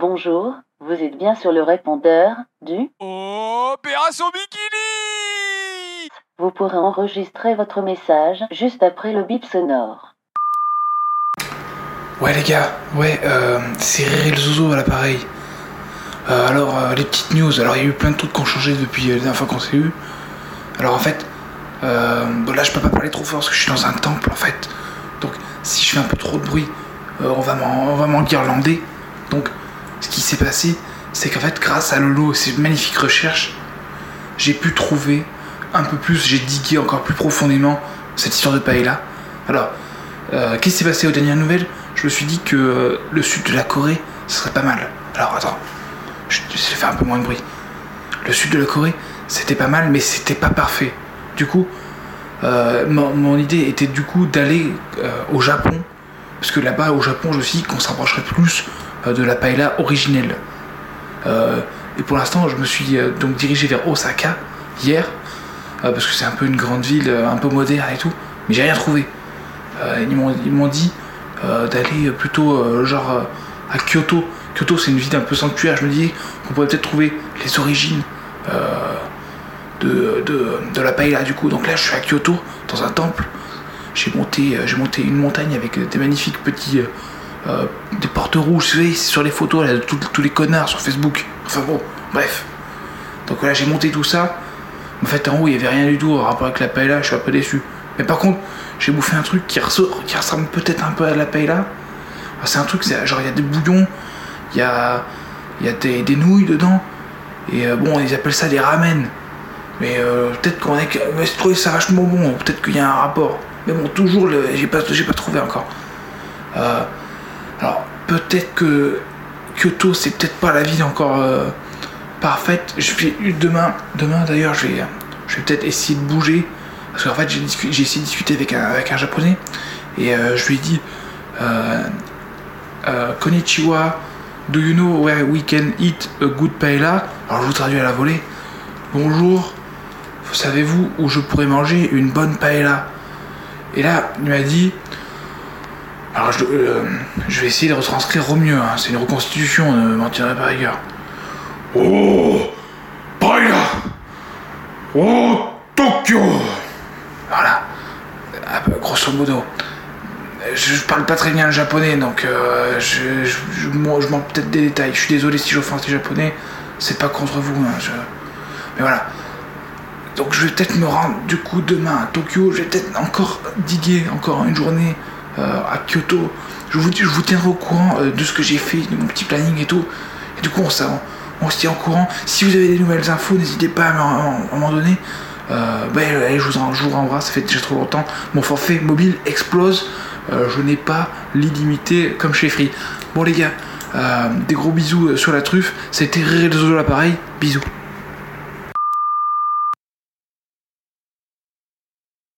Bonjour, vous êtes bien sur le répondeur du... Opération Bikini Vous pourrez enregistrer votre message juste après le bip sonore. Ouais les gars, ouais, euh, c'est Riri le Zozo à l'appareil. Euh, alors, euh, les petites news, alors il y a eu plein de trucs qui ont changé depuis la dernière fois qu'on s'est eu. Alors en fait, euh, bon, là je peux pas parler trop fort parce que je suis dans un temple en fait. Donc si je fais un peu trop de bruit, euh, on va m'en- on va m'enguirlander. Donc ce qui s'est passé, c'est qu'en fait grâce à Lolo et ses magnifiques recherches, j'ai pu trouver un peu plus, j'ai digué encore plus profondément cette histoire de paella. Alors, euh, qu'est-ce qui s'est passé aux dernières nouvelles? Je me suis dit que euh, le sud de la Corée, ce serait pas mal. Alors attends, je vais faire un peu moins de bruit. Le sud de la Corée, c'était pas mal, mais c'était pas parfait. Du coup, euh, mon, mon idée était du coup d'aller au Japon, parce que là-bas, au Japon, je me suis dit qu'on se rapprocherait plus de la paella originelle. Euh, et pour l'instant, je me suis euh, donc dirigé vers Osaka hier, euh, parce que c'est un peu une grande ville, euh, un peu moderne et tout, mais j'ai rien trouvé. Euh, ils m'ont dit euh, d'aller plutôt euh, genre euh, à Kyoto. Kyoto, c'est une ville un peu sanctuaire. Je me dis qu'on pourrait peut-être trouver les origines euh, de, de, de la paella du coup. Donc là, je suis à Kyoto, dans un temple. J'ai monté, euh, j'ai monté une montagne avec euh, des magnifiques petits. Euh, des portes rouges, savez, sur les photos là, de tous, les connards sur Facebook. Enfin bon, bref. Donc voilà, j'ai monté tout ça. En fait, en haut, il n'y avait rien du tout en rapport avec la paella, je suis un peu déçu. Mais par contre, j'ai bouffé un truc qui, qui ressemble peut-être un peu à la paella. C'est un truc, genre, il y a des bouillons, il y a, y a des, nouilles dedans. Et euh, bon, ils appellent ça des ramen. Mais euh, peut-être qu'on est. Trouvais ça vachement bon, peut-être qu'il y a un rapport. Mais bon, toujours, j'ai pas, pas trouvé encore. Euh, peut-être que Kyoto, c'est peut-être pas la ville encore euh, parfaite. Je vais demain, demain d'ailleurs, je vais, je peut-être essayer de bouger. Parce qu'en fait, j'ai essayé de discuter avec un, japonais. Et euh, je lui ai dit euh, Konnichiwa, do you know where we can eat a good paella? Alors, je vous traduis à la volée. Bonjour, savez-vous où je pourrais manger une bonne paella? Et là, il m'a dit alors je, euh, je vais essayer de retranscrire au mieux, hein. c'est une reconstitution, ne m'en tirez pas rigueur. Oh Paella Oh Tokyo Voilà. Ah, bah, grosso modo. Je, je parle pas très bien le japonais, donc euh, je, je, manque peut-être des détails. Je suis désolé si j'offense les japonais, c'est pas contre vous. hein, Mais voilà. Donc je vais peut-être me rendre du coup demain à Tokyo. Je vais peut-être encore diguer encore une journée à Kyoto. Je vous, tiendrai au courant euh, de ce que j'ai fait, de mon petit planning et tout. Et du coup, on, se tient au courant. Si vous avez des nouvelles infos, n'hésitez pas à m'en- donner. Euh, bah, allez, je vous, en, je vous renvoie, ça fait déjà trop longtemps. Mon forfait mobile explose. Euh, je n'ai pas l'illimité comme chez Free. Bon les gars, euh, des gros bisous euh, sur la truffe. C'était Riri de l'appareil. Bisous.